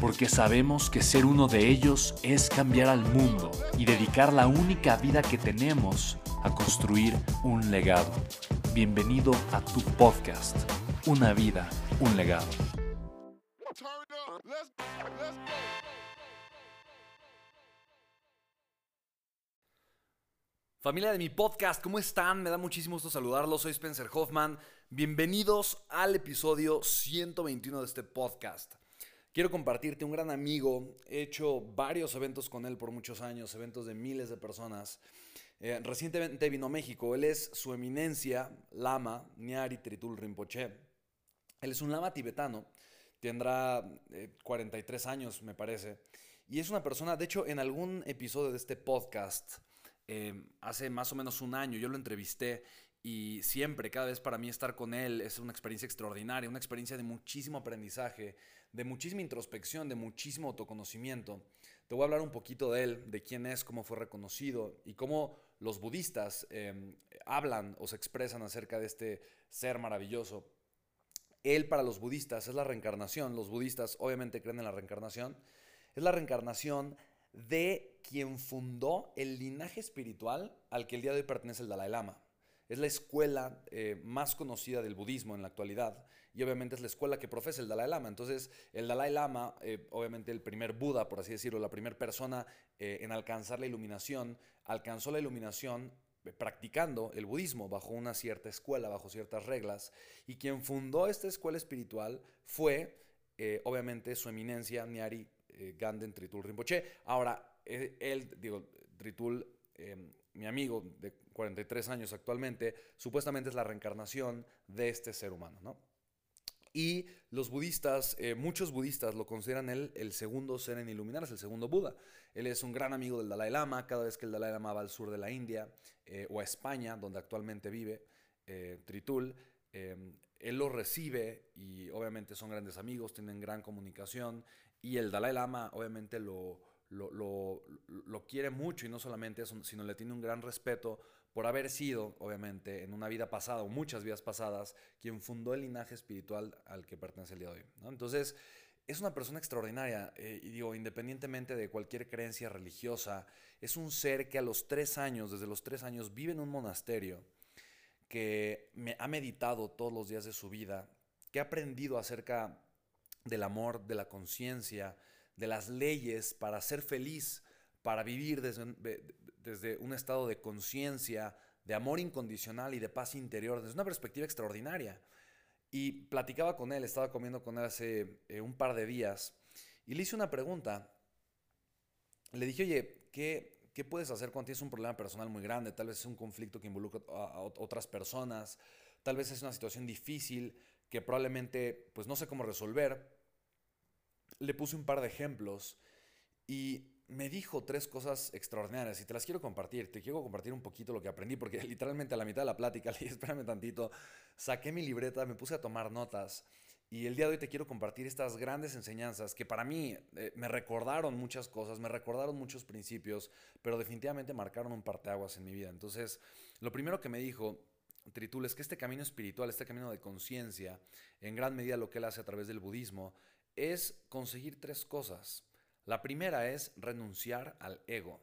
porque sabemos que ser uno de ellos es cambiar al mundo y dedicar la única vida que tenemos a construir un legado. Bienvenido a tu podcast, Una vida, un legado. Familia de mi podcast, ¿cómo están? Me da muchísimo gusto saludarlos. Soy Spencer Hoffman. Bienvenidos al episodio 121 de este podcast. Quiero compartirte un gran amigo. He hecho varios eventos con él por muchos años, eventos de miles de personas. Eh, recientemente vino a México. Él es su eminencia, Lama Nyari Tritul Rinpoche. Él es un lama tibetano. Tendrá 43 eh, años, me parece. Y es una persona, de hecho, en algún episodio de este podcast, eh, hace más o menos un año, yo lo entrevisté y siempre, cada vez para mí estar con él es una experiencia extraordinaria, una experiencia de muchísimo aprendizaje, de muchísima introspección, de muchísimo autoconocimiento. Te voy a hablar un poquito de él, de quién es, cómo fue reconocido y cómo los budistas em, hablan o se expresan acerca de este ser maravilloso. Él para los budistas es la reencarnación, los budistas obviamente creen en la reencarnación, es la reencarnación de quien fundó el linaje espiritual al que el día de hoy pertenece el Dalai Lama. Es la escuela eh, más conocida del budismo en la actualidad y obviamente es la escuela que profesa el Dalai Lama. Entonces, el Dalai Lama, eh, obviamente el primer Buda, por así decirlo, la primera persona eh, en alcanzar la iluminación, alcanzó la iluminación practicando el budismo bajo una cierta escuela, bajo ciertas reglas, y quien fundó esta escuela espiritual fue, obviamente, su eminencia Nyari Ganden Tritul Rinpoche. Ahora, él, digo, Tritul mi amigo de 43 años actualmente, supuestamente es la reencarnación de este ser humano, ¿no? Y los budistas, eh, muchos budistas lo consideran él el segundo ser en iluminarse, el segundo Buda. Él es un gran amigo del Dalai Lama. Cada vez que el Dalai Lama va al sur de la India eh, o a España, donde actualmente vive eh, Tritul, él lo recibe y obviamente son grandes amigos, tienen gran comunicación. Y el Dalai Lama obviamente lo, lo, lo, quiere mucho y no solamente eso, sino le tiene un gran respeto por haber sido, obviamente, en una vida pasada o muchas vidas pasadas, quien fundó el linaje espiritual al que pertenece el día de hoy. Entonces, es una persona extraordinaria eh, y digo, independientemente de cualquier creencia religiosa, es un ser que a los tres años, desde los tres años, vive en un monasterio, que ha meditado todos los días de su vida, que ha aprendido acerca del amor, de la conciencia, de las leyes para ser feliz, para vivir desde, desde un estado de conciencia, de amor incondicional y de paz interior, desde una perspectiva extraordinaria. Y platicaba con él, estaba comiendo con él hace eh, un par de días, y le hice una pregunta. Le dije, oye, ¿qué, ¿qué puedes hacer cuando tienes un problema personal muy grande? Tal vez es un conflicto que involucra a, otras personas, tal vez es una situación difícil que probablemente pues no sé cómo resolver, le puse un par de ejemplos y me dijo tres cosas extraordinarias y te las quiero compartir. Te quiero compartir un poquito lo que aprendí porque literalmente a la mitad de la plática le dije, espérame tantito, saqué mi libreta, me puse a tomar notas y el día de hoy te quiero compartir estas grandes enseñanzas que para mí eh, me recordaron muchas cosas, me recordaron muchos principios, pero definitivamente marcaron un parteaguas en mi vida. Entonces, lo primero que me dijo Tritul es que este camino espiritual, este camino de conciencia, en gran medida lo que él hace a través del budismo, es conseguir tres cosas. La primera es renunciar al ego.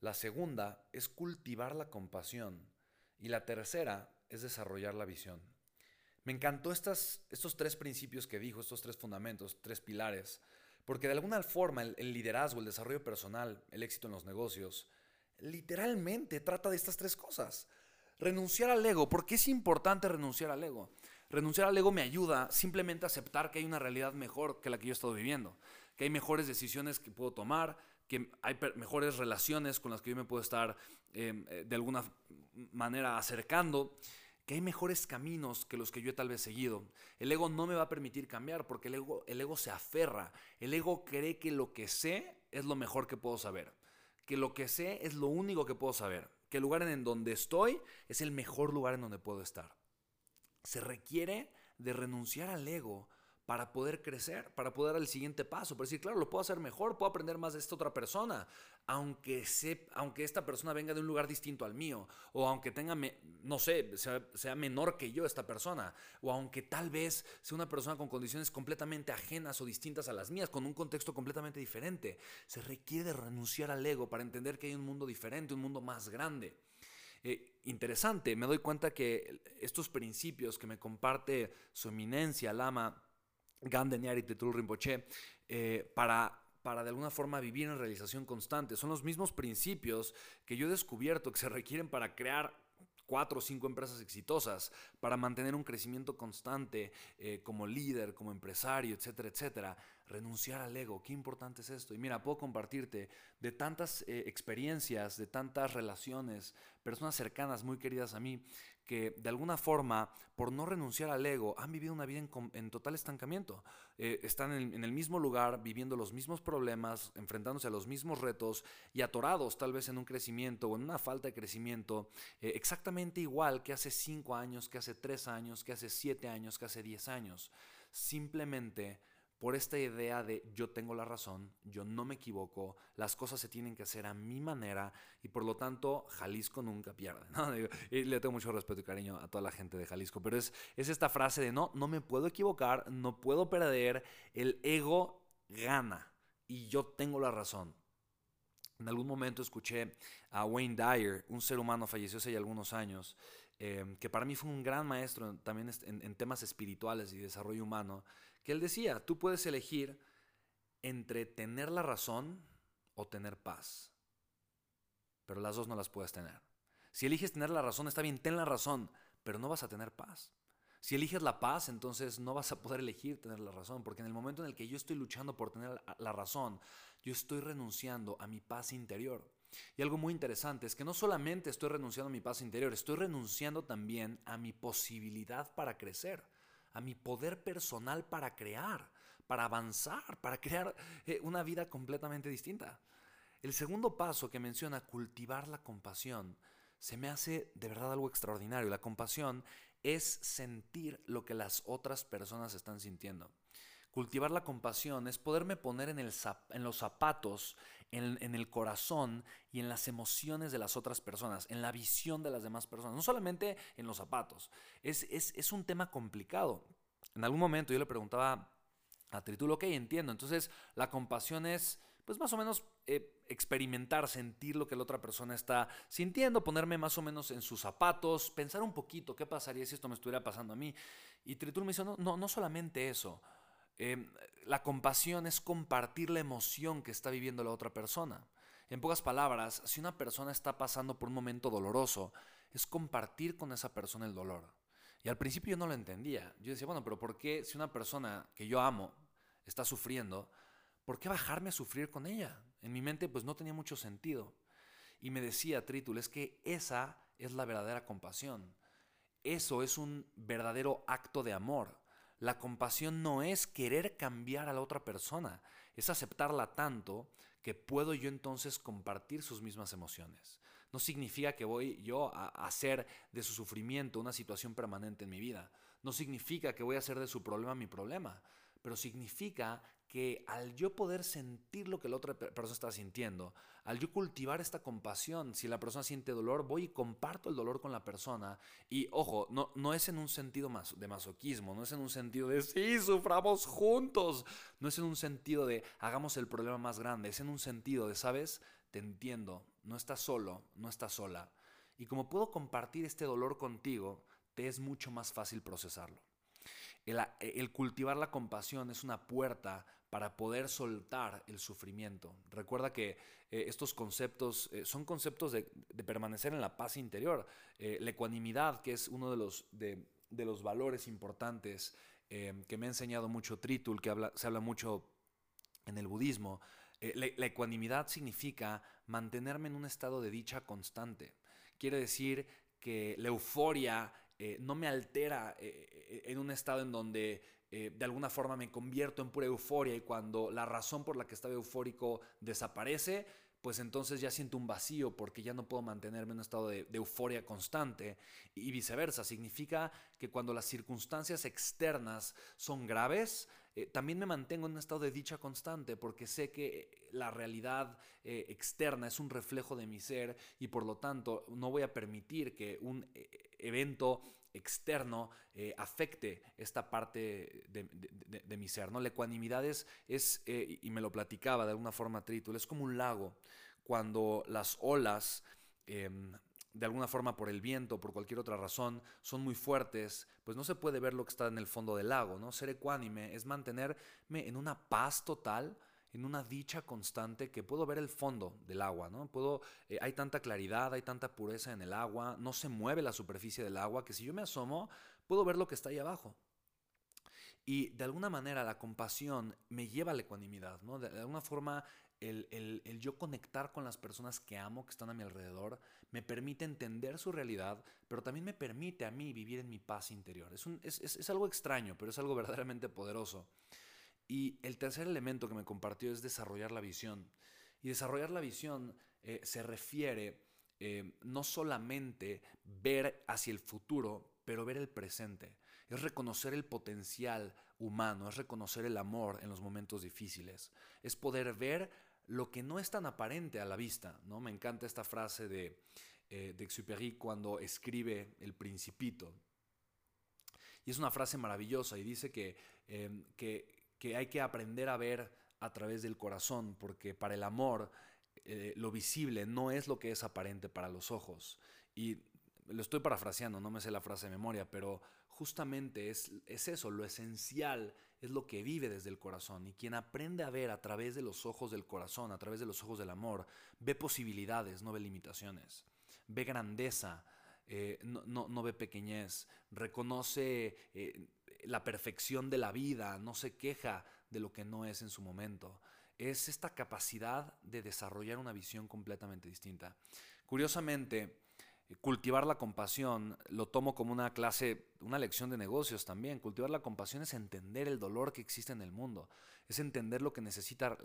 La segunda es cultivar la compasión. Y la tercera es desarrollar la visión. Me encantó estos tres principios que dijo, estos tres fundamentos, tres pilares, porque de alguna forma el, liderazgo, el desarrollo personal, el éxito en los negocios, literalmente trata de estas tres cosas. Renunciar al ego. ¿Por qué es importante renunciar al ego? Renunciar al ego me ayuda simplemente a aceptar que hay una realidad mejor que la que yo he estado viviendo, que hay mejores decisiones que puedo tomar, que hay mejores relaciones con las que yo me puedo estar em, eh, de alguna manera acercando, que hay mejores caminos que los que yo he tal vez seguido. El ego no me va a permitir cambiar porque el ego, el ego se aferra, el ego cree que lo que sé es lo mejor que puedo saber, que lo que sé es lo único que puedo saber, que el lugar en donde estoy es el mejor lugar en donde puedo estar. Se requiere de renunciar al ego para poder crecer, para poder dar el siguiente paso, para decir, claro, lo puedo hacer mejor, puedo aprender más de esta otra persona, aunque, aunque esta persona venga de un lugar distinto al mío, o aunque tenga, no sé, sea, sea, menor que yo esta persona, o aunque tal vez sea una persona con condiciones completamente ajenas o distintas a las mías, con un contexto completamente diferente. Se requiere de renunciar al ego para entender que hay un mundo diferente, un mundo más grande. Eh, interesante, me doy cuenta que estos principios que me comparte su eminencia, Lama Gandeniar y Tetul Rinpoche, eh, para para de alguna forma vivir en realización constante. Son los mismos principios que yo he descubierto que se requieren para crear cuatro o cinco empresas exitosas para mantener un crecimiento constante eh, como líder, como empresario, etcétera, etcétera. Renunciar al ego, qué importante es esto. Y mira, puedo compartirte de tantas eh, experiencias, de tantas relaciones, personas cercanas, muy queridas a mí, que de alguna forma, por no renunciar al ego, han vivido una vida en, total estancamiento. Eh, están en, el mismo lugar, viviendo los mismos problemas, enfrentándose a los mismos retos y atorados tal vez en un crecimiento o en una falta de crecimiento eh, exactamente igual que hace cinco años, que hace tres años, que hace siete años, que hace diez años. Simplemente por esta idea de yo tengo la razón, yo no me equivoco, las cosas se tienen que hacer a mi manera y por lo tanto Jalisco nunca pierde. Y le tengo mucho respeto y cariño a toda la gente de Jalisco, pero es, es esta frase de no, no me puedo equivocar, no puedo perder, el ego gana y yo tengo la razón. En algún momento escuché a Wayne Dyer, un ser humano falleció hace ya algunos años, eh, que para mí fue un gran maestro también en temas espirituales y desarrollo humano, que él decía, tú puedes elegir entre tener la razón o tener paz, pero las dos no las puedes tener. Si eliges tener la razón, está bien, ten la razón, pero no vas a tener paz. Si eliges la paz, entonces no vas a poder elegir tener la razón, porque en el momento en el que yo estoy luchando por tener la razón, yo estoy renunciando a mi paz interior. Y algo muy interesante es que no solamente estoy renunciando a mi paz interior, estoy renunciando también a mi posibilidad para crecer a mi poder personal para crear, para avanzar, para crear eh, una vida completamente distinta. El segundo paso que menciona, cultivar la compasión, se me hace de verdad algo extraordinario. La compasión es sentir lo que las otras personas están sintiendo. Cultivar la compasión es poderme poner en, los zapatos, en, el corazón y en las emociones de las otras personas, en la visión de las demás personas, no solamente en los zapatos. Es, es, un tema complicado. En algún momento yo le preguntaba a Tritulo, ok, entiendo. Entonces, la compasión es, pues más o menos, eh, experimentar, sentir lo que la otra persona está sintiendo, ponerme más o menos en sus zapatos, pensar un poquito qué pasaría si esto me estuviera pasando a mí. Y Tritulo me dice, no, no, no solamente eso. Em, la compasión es compartir la emoción que está viviendo la otra persona. En pocas palabras, si una persona está pasando por un momento doloroso, es compartir con esa persona el dolor. Y al principio yo no lo entendía. Yo decía, bueno, pero ¿por qué si una persona que yo amo está sufriendo, ¿por qué bajarme a sufrir con ella? En mi mente pues no tenía mucho sentido. Y me decía Tritul, es que esa es la verdadera compasión. Eso es un verdadero acto de amor. La compasión no es querer cambiar a la otra persona, es aceptarla tanto que puedo yo entonces compartir sus mismas emociones. No significa que voy yo a hacer de su sufrimiento una situación permanente en mi vida. No significa que voy a hacer de su problema mi problema pero significa que al yo poder sentir lo que la otra persona está sintiendo, al yo cultivar esta compasión, si la persona siente dolor, voy y comparto el dolor con la persona. Y ojo, no, no es en un sentido de masoquismo, no es en un sentido de sí, suframos juntos, no es en un sentido de hagamos el problema más grande, es en un sentido de, ¿sabes? Te entiendo, no estás solo, no estás sola. Y como puedo compartir este dolor contigo, te es mucho más fácil procesarlo. El, cultivar la compasión es una puerta para poder soltar el sufrimiento. Recuerda que eh, estos conceptos eh, son conceptos de, permanecer en la paz interior. Eh, la ecuanimidad, que es uno de los, de, los valores importantes que me ha enseñado mucho Tritul, que se habla mucho en el budismo. la ecuanimidad significa mantenerme en un estado de dicha constante. Quiere decir que la euforia no me altera en un estado en donde eh, de alguna forma me convierto en pura euforia y cuando la razón por la que estaba eufórico desaparece, pues entonces ya siento un vacío porque ya no puedo mantenerme en un estado de, euforia constante y viceversa. Significa que cuando las circunstancias externas son graves, eh, también me mantengo en un estado de dicha constante porque sé que la realidad eh, externa es un reflejo de mi ser y por lo tanto no voy a permitir que un evento externo eh, afecte esta parte de, mi ser. ¿no? La ecuanimidad es, eh, y me lo platicaba de alguna forma Tritul, es como un lago. Cuando las olas, em, de alguna forma por el viento, por cualquier otra razón, son muy fuertes, pues no se puede ver lo que está en el fondo del lago. ¿no? Ser ecuánime es mantenerme en una paz total en una dicha constante que puedo ver el fondo del agua, ¿no? Puedo, eh, hay tanta claridad, hay tanta pureza en el agua, no se mueve la superficie del agua, que si yo me asomo, puedo ver lo que está ahí abajo. Y de alguna manera la compasión me lleva a la ecuanimidad, ¿no? De, alguna forma el, el, yo conectar con las personas que amo, que están a mi alrededor, me permite entender su realidad, pero también me permite a mí vivir en mi paz interior. Es, un, es, es, es algo extraño, pero es algo verdaderamente poderoso. Y el tercer elemento que me compartió es desarrollar la visión. Y desarrollar la visión eh, se refiere eh, no solamente ver hacia el futuro, pero ver el presente. Es reconocer el potencial humano, es reconocer el amor en los momentos difíciles. Es poder ver lo que no es tan aparente a la vista. ¿no? Me encanta esta frase de, eh, de Exupéry cuando escribe El Principito. Y es una frase maravillosa y dice que, que que hay que aprender a ver a través del corazón, porque para el amor eh, lo visible no es lo que es aparente para los ojos. Y lo estoy parafraseando, no me sé la frase de memoria, pero justamente es, es eso, lo esencial es lo que vive desde el corazón. Y quien aprende a ver a través de los ojos del corazón, a través de los ojos del amor, ve posibilidades, no ve limitaciones, ve grandeza, eh, no, ve pequeñez, reconoce eh, la perfección de la vida, no se queja de lo que no es en su momento. Es esta capacidad de desarrollar una visión completamente distinta. Curiosamente, cultivar la compasión lo tomo como una clase, una lección de negocios también. Cultivar la compasión es entender el dolor que existe en el mundo, es entender lo que necesitan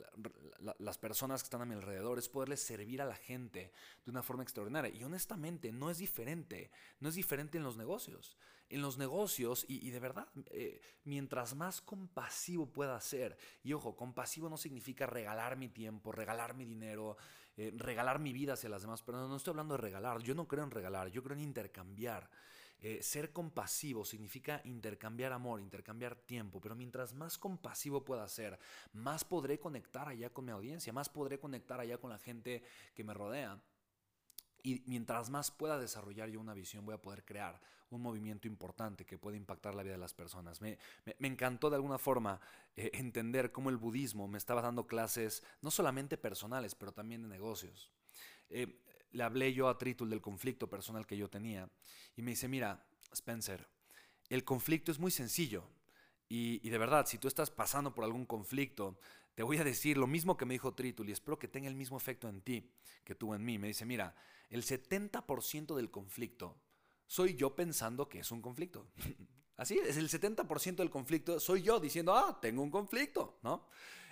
las personas que están a mi alrededor, es poderles servir a la gente de una forma extraordinaria. Y honestamente, no es diferente, no es diferente en los negocios. En los negocios, y, de verdad, eh, mientras más compasivo pueda ser, y ojo, compasivo no significa regalar mi tiempo, regalar mi dinero, eh, regalar mi vida hacia las demás personas, no estoy hablando de regalar, yo no creo en regalar, yo creo en intercambiar. Eh, ser compasivo significa intercambiar amor, intercambiar tiempo, pero mientras más compasivo pueda ser, más podré conectar allá con mi audiencia, más podré conectar allá con la gente que me rodea. Y mientras más pueda desarrollar yo una visión, voy a poder crear un movimiento importante que puede impactar la vida de las personas. Me, encantó de alguna forma eh, entender cómo el budismo me estaba dando clases no solamente personales, pero también de negocios. Eh, le hablé yo a Tritul del conflicto personal que yo tenía y me dice, mira, Spencer, el conflicto es muy sencillo y, de verdad, si tú estás pasando por algún conflicto, te voy a decir lo mismo que me dijo Tritul y espero que tenga el mismo efecto en ti que tuvo en mí. Me dice, mira, el 70% del conflicto soy yo pensando que es un conflicto. Así es, el 70% del conflicto soy yo diciendo, ah, tengo un conflicto, ¿no?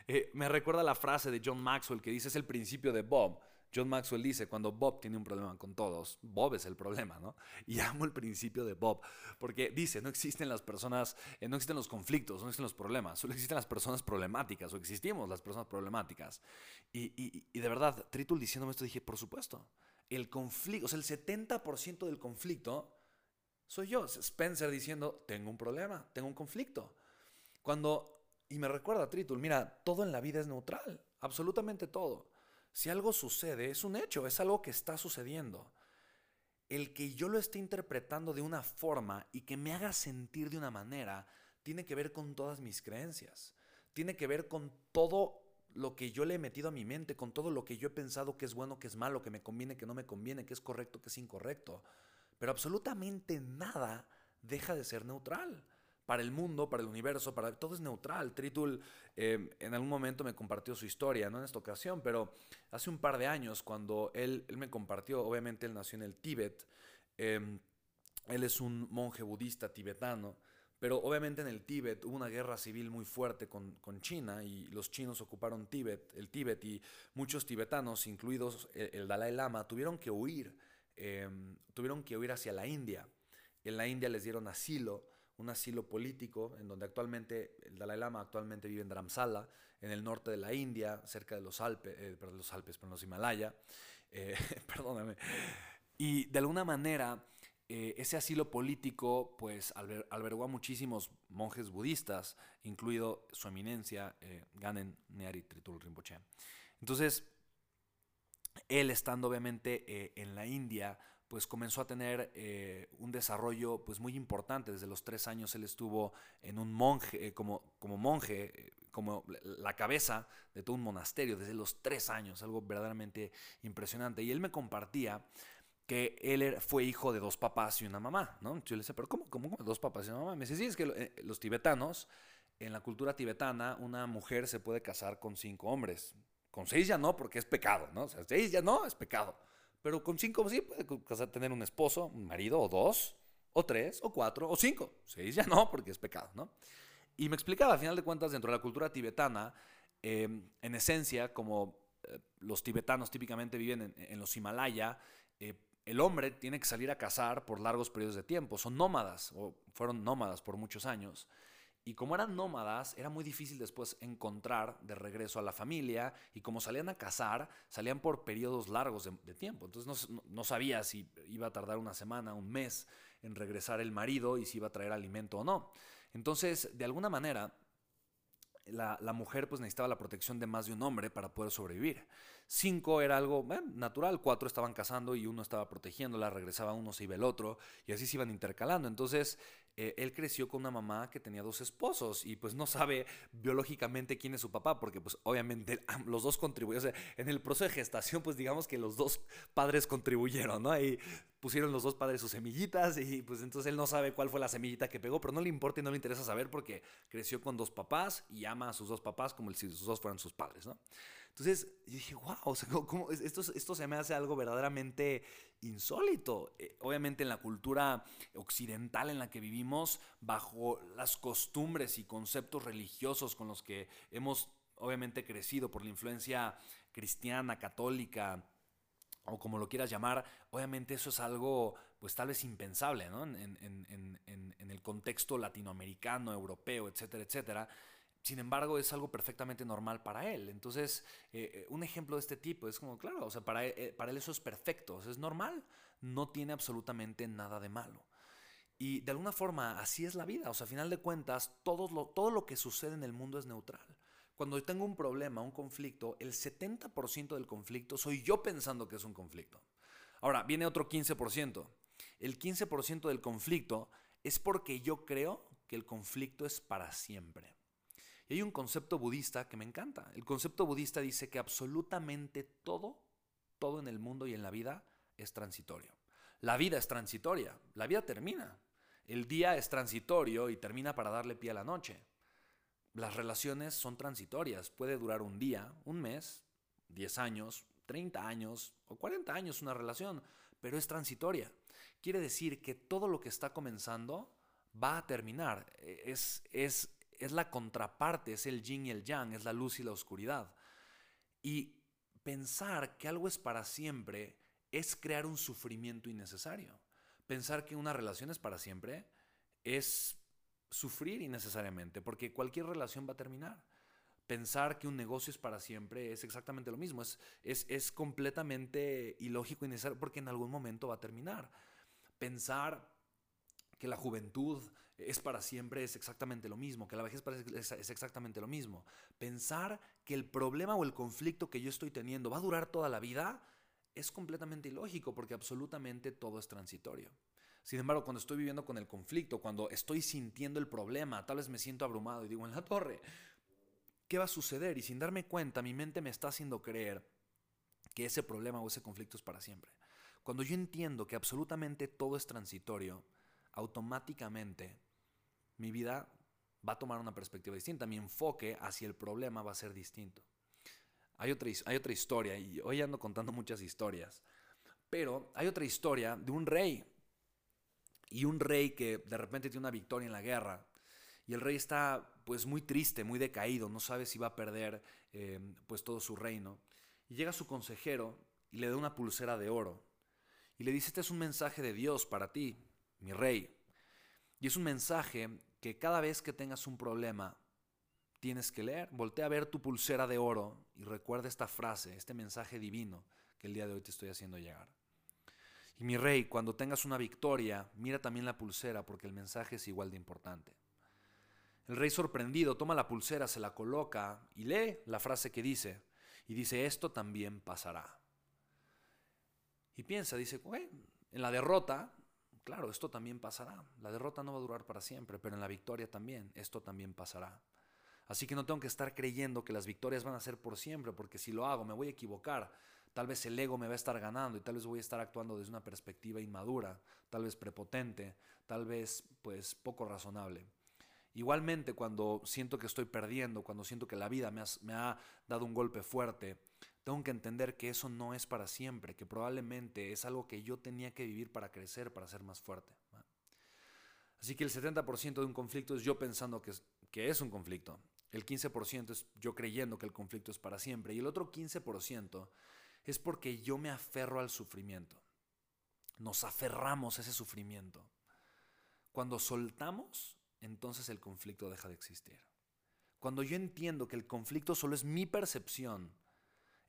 Eh, me recuerda la frase de John Maxwell que dice, es el principio de Bob. John Maxwell dice, cuando Bob tiene un problema con todos, Bob es el problema, ¿no? Y amo el principio de Bob, porque dice, no existen las personas, eh, no existen los conflictos, no existen los problemas, solo existen las personas problemáticas, o existimos las personas problemáticas. Y, de verdad, Tritul diciéndome esto, dije, por supuesto, el conflicto, o sea, el 70% del conflicto soy yo. Spencer diciendo, tengo un problema, tengo un conflicto. Cuando, y me recuerda Tritul, mira, todo en la vida es neutral, absolutamente todo. Si algo sucede, es un hecho, es algo que está sucediendo. El que yo lo esté interpretando de una forma y que me haga sentir de una manera, tiene que ver con todas mis creencias. tiene que ver con todo lo que yo le he metido a mi mente, con todo lo que yo he pensado que es bueno, que es malo, que me conviene, que no me conviene, que es correcto, que es incorrecto. Pero absolutamente nada deja de ser neutral. Para el mundo, para el universo, para todo es neutral. Tritul eh, en algún momento me compartió su historia, no en esta ocasión, pero hace un par de años cuando él, él me compartió, obviamente él nació en el Tíbet, em, él es un monje budista tibetano, pero obviamente en el Tíbet hubo una guerra civil muy fuerte con, China y los chinos ocuparon Tíbet, el Tíbet y muchos tibetanos, incluidos el, Dalai Lama, tuvieron que huir, em, tuvieron que huir hacia la India. En la India les dieron asilo, un asilo político, en donde actualmente el Dalai Lama actualmente vive en Dharamsala, en el norte de la India, cerca de los Alpes, eh, perdón, los Alpes, los Himalaya, eh, perdóname. Y de alguna manera eh, ese asilo político pues albergó a muchísimos monjes budistas, incluido su eminencia eh, Ganen Neari Tritul Rinpoche. Entonces, él estando obviamente en la India, pues comenzó a tener un desarrollo pues muy importante. Desde los tres años él estuvo en un monje, como, como monje, como la cabeza de todo un monasterio, desde los tres años, algo verdaderamente impresionante. Y él me compartía que él fue hijo de dos papás y una mamá, ¿no? Yo le decía, pero ¿cómo, cómo, dos papás y una mamá? Me dice, sí, es que eh, los tibetanos, en la cultura tibetana, una mujer se puede casar con cinco hombres. Con seis ya no, porque es pecado, ¿no? Seis ya no, es pecado. Pero con cinco sí puede tener un esposo, un marido, o dos, o tres, o cuatro, o cinco. Seis ya no, porque es pecado, ¿no? Y me explicaba, al final de cuentas, dentro de la cultura tibetana, em, en esencia, como eh, los tibetanos típicamente viven en, en los Himalaya, eh, el hombre tiene que salir a cazar por largos periodos de tiempo. Son nómadas, o fueron nómadas por muchos años. Y como eran nómadas, era muy difícil después encontrar de regreso a la familia. Y como salían a cazar, salían por periodos largos de, tiempo. Entonces no, no, sabía si iba a tardar una semana, un mes en regresar el marido y si iba a traer alimento o no. Entonces, de alguna manera, la, mujer pues necesitaba la protección de más de un hombre para poder sobrevivir. Cinco era algo natural, cuatro estaban casando y uno estaba protegiéndola, regresaba uno, se iba el otro y así se iban intercalando. Entonces eh, él creció con una mamá que tenía dos esposos y pues no sabe biológicamente quién es su papá porque pues obviamente los dos contribuyeron. en el proceso de gestación pues digamos que los dos padres contribuyeron, ¿no? Y pusieron los dos padres sus semillitas y pues entonces él no sabe cuál fue la semillita que pegó, pero no le importa y no le interesa saber porque creció con dos papás y ama a sus dos papás como si sus dos fueran sus padres, ¿no? Entonces yo dije, wow, esto, esto se me hace algo verdaderamente insólito. Eh, obviamente en la cultura occidental en la que vivimos, bajo las costumbres y conceptos religiosos con los que hemos obviamente crecido por la influencia cristiana, católica, o como lo quieras llamar, obviamente eso es algo, pues tal vez impensable, ¿no? En, en, el contexto latinoamericano, europeo, etcétera, etcétera. Sin embargo, es algo perfectamente normal para él. Entonces, eh, eh, un ejemplo de este tipo es como, claro, o sea, para, eh, para él eso es perfecto, es normal, no tiene absolutamente nada de malo. Y de alguna forma, así es la vida. O sea, a final de cuentas, todo lo, todo lo que sucede en el mundo es neutral. Cuando tengo un problema, un conflicto, el 70% del conflicto soy yo pensando que es un conflicto. Ahora, viene otro 15%. El 15% del conflicto es porque yo creo que el conflicto es para siempre. Hay un concepto budista que me encanta. El concepto budista dice que absolutamente todo, todo en el mundo y en la vida es transitorio. La vida es transitoria, la vida termina. El día es transitorio y termina para darle pie a la noche. Las relaciones son transitorias, puede durar un día, un mes, 10 años, 30 años o 40 años una relación, pero es transitoria. Quiere decir que todo lo que está comenzando va a terminar. E, es, es, es la contraparte, es el yin y el yang, es la luz y la oscuridad. Y pensar que algo es para siempre es crear un sufrimiento innecesario. Pensar que una relación es para siempre es sufrir innecesariamente, porque cualquier relación va a terminar. Pensar que un negocio es para siempre es exactamente lo mismo, es, es, es completamente ilógico y necesario porque en algún momento va a terminar. Pensar que la juventud es para siempre es exactamente lo mismo, que la vejez es exactamente lo mismo. Pensar que el problema o el conflicto que yo estoy teniendo va a durar toda la vida es completamente ilógico porque absolutamente todo es transitorio. Sin embargo, cuando estoy viviendo con el conflicto, cuando estoy sintiendo el problema, tal vez me siento abrumado y digo, en la torre, ¿qué va a suceder? Y sin darme cuenta, mi mente me está haciendo creer que ese problema o ese conflicto es para siempre. Cuando yo entiendo que absolutamente todo es transitorio, automáticamente mi vida va a tomar una perspectiva distinta, mi enfoque hacia el problema va a ser distinto. Hay otra, hay otra historia, y hoy ando contando muchas historias, pero hay otra historia de un rey, y un rey que de repente tiene una victoria en la guerra, y el rey está pues muy triste, muy decaído, no sabe si va a perder eh, pues todo su reino. Y llega su consejero y le da una pulsera de oro, y le dice, este es un mensaje de Dios para ti, mi rey. Y es un mensaje que cada vez que tengas un problema, tienes que leer. Voltea a ver tu pulsera de oro y recuerda esta frase, este mensaje divino que el día de hoy te estoy haciendo llegar. Y mi rey, cuando tengas una victoria, mira también la pulsera porque el mensaje es igual de importante. El rey sorprendido toma la pulsera, se la coloca y lee la frase que dice. Y dice, esto también pasará. Y piensa, dice, en la derrota claro, esto también pasará. La derrota no va a durar para siempre, pero en la victoria también, esto también pasará. Así que no tengo que estar creyendo que las victorias van a ser por siempre, porque si lo hago me voy a equivocar. Tal vez el ego me va a estar ganando y tal vez voy a estar actuando desde una perspectiva inmadura, tal vez prepotente, tal vez pues poco razonable. Igualmente cuando siento que estoy perdiendo, cuando siento que la vida me, me ha dado un golpe fuerte, tengo que entender que eso no es para siempre, que probablemente es algo que yo tenía que vivir para crecer, para ser más fuerte. Así que el 70% de un conflicto es yo pensando que es, que es un conflicto. El 15% es yo creyendo que el conflicto es para siempre. Y el otro 15% es porque yo me aferro al sufrimiento. Nos aferramos a ese sufrimiento. Cuando soltamos, entonces el conflicto deja de existir. Cuando yo entiendo que el conflicto solo es mi percepción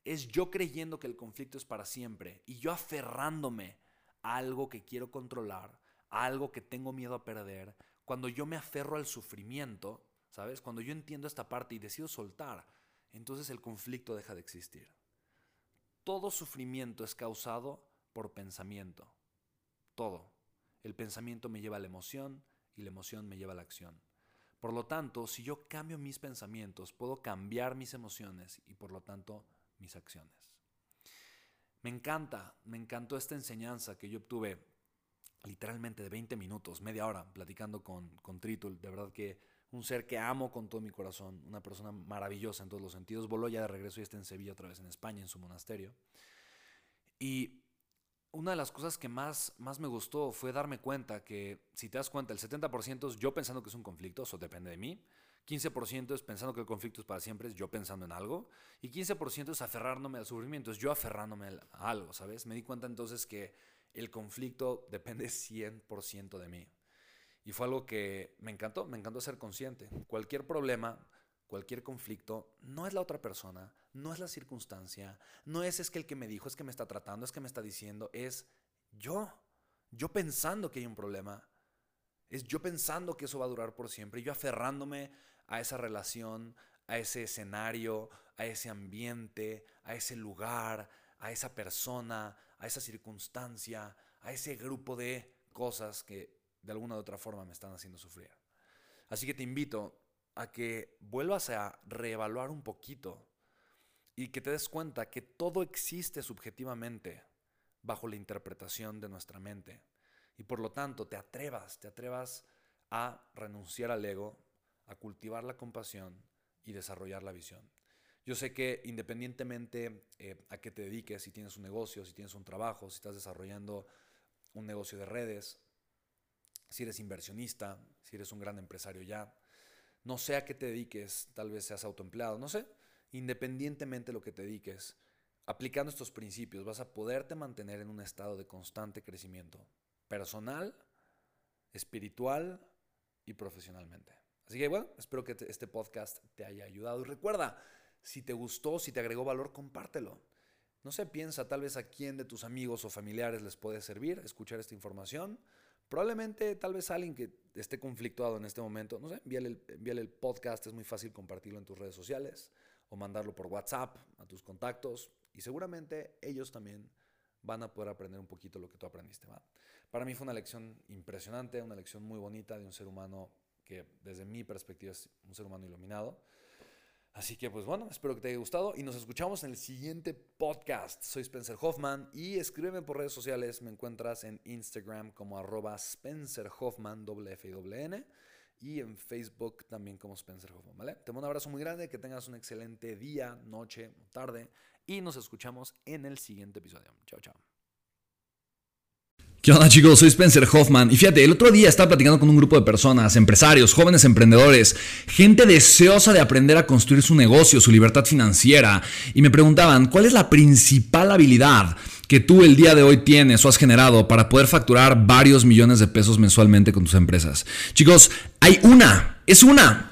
es yo creyendo que el conflicto es para siempre y yo aferrándome a algo que quiero controlar, a algo que tengo miedo a perder, cuando yo me aferro al sufrimiento, ¿sabes? Cuando yo entiendo esta parte y decido soltar, entonces el conflicto deja de existir. Todo sufrimiento es causado por pensamiento. Todo. El pensamiento me lleva a la emoción y la emoción me lleva a la acción. Por lo tanto, si yo cambio mis pensamientos, puedo cambiar mis emociones y por lo tanto mis acciones. Me encanta, me encantó esta enseñanza que yo obtuve literalmente de 20 minutos, media hora, platicando con, con Tritul. De verdad que un ser que amo con todo mi corazón, una persona maravillosa en todos los sentidos. Voló ya de regreso y está en Sevilla otra vez en España, en su monasterio. Y una de las cosas que más, más me gustó fue darme cuenta que, si te das cuenta, el 70% es yo pensando que es un conflicto, eso depende de mí. 15% es pensando que el conflicto es para siempre, es yo pensando en algo. Y 15% es aferrándome al sufrimiento, es yo aferrándome a algo, ¿sabes? Me di cuenta entonces que el conflicto depende 100% de mí. Y fue algo que me encantó, me encantó ser consciente. Cualquier problema, cualquier conflicto, no es la otra persona, no es la circunstancia, no es es que el que me dijo, es que me está tratando, es que me está diciendo, es yo. Yo pensando que hay un problema, es yo pensando que eso va a durar por siempre, yo aferrándome a esa relación, a ese escenario, a ese ambiente, a ese lugar, a esa persona, a esa circunstancia, a ese grupo de cosas que de alguna u otra forma me están haciendo sufrir. Así que te invito a que vuelvas a reevaluar un poquito y que te des cuenta que todo existe subjetivamente bajo la interpretación de nuestra mente. Y por lo tanto te atrevas, te atrevas a renunciar al ego, a cultivar la compasión y desarrollar la visión. Yo sé que independientemente eh, a qué te dediques, si tienes un negocio, si tienes un trabajo, si estás desarrollando un negocio de redes, si eres inversionista, si eres un gran empresario ya, no sé a qué te dediques, tal vez seas autoempleado, no sé, independientemente de lo que te dediques, aplicando estos principios vas a poderte mantener en un estado de constante crecimiento personal, espiritual y profesionalmente. Así que bueno, espero que este podcast te haya ayudado. Y recuerda, si te gustó, si te agregó valor, compártelo. No sé, piensa tal vez a quién de tus amigos o familiares les puede servir escuchar esta información. Probablemente tal vez alguien que esté conflictuado en este momento, no sé, envíale el, podcast, es muy fácil compartirlo en tus redes sociales o mandarlo por WhatsApp a tus contactos y seguramente ellos también van a poder aprender un poquito lo que tú aprendiste. Para mí fue una lección impresionante, una lección muy bonita de un ser humano que desde mi perspectiva es un ser humano iluminado. Así que pues bueno, espero que te haya gustado y nos escuchamos en el siguiente podcast. Soy Spencer Hoffman y escríbeme por redes sociales. Me encuentras en Instagram como arroba Spencer Hoffman, N, y en Facebook también como Spencer Hoffman. Te mando un abrazo muy grande, que tengas un excelente día, noche, tarde y nos escuchamos en el siguiente episodio. Chao, chao. ¿Qué onda chicos? Soy Spencer Hoffman y fíjate, el otro día estaba platicando con un grupo de personas, empresarios, jóvenes emprendedores, gente deseosa de aprender a construir su negocio, su libertad financiera y me preguntaban, ¿cuál es la principal habilidad que tú el día de hoy tienes o has generado para poder facturar varios millones de pesos mensualmente con tus empresas? Chicos, hay una, es una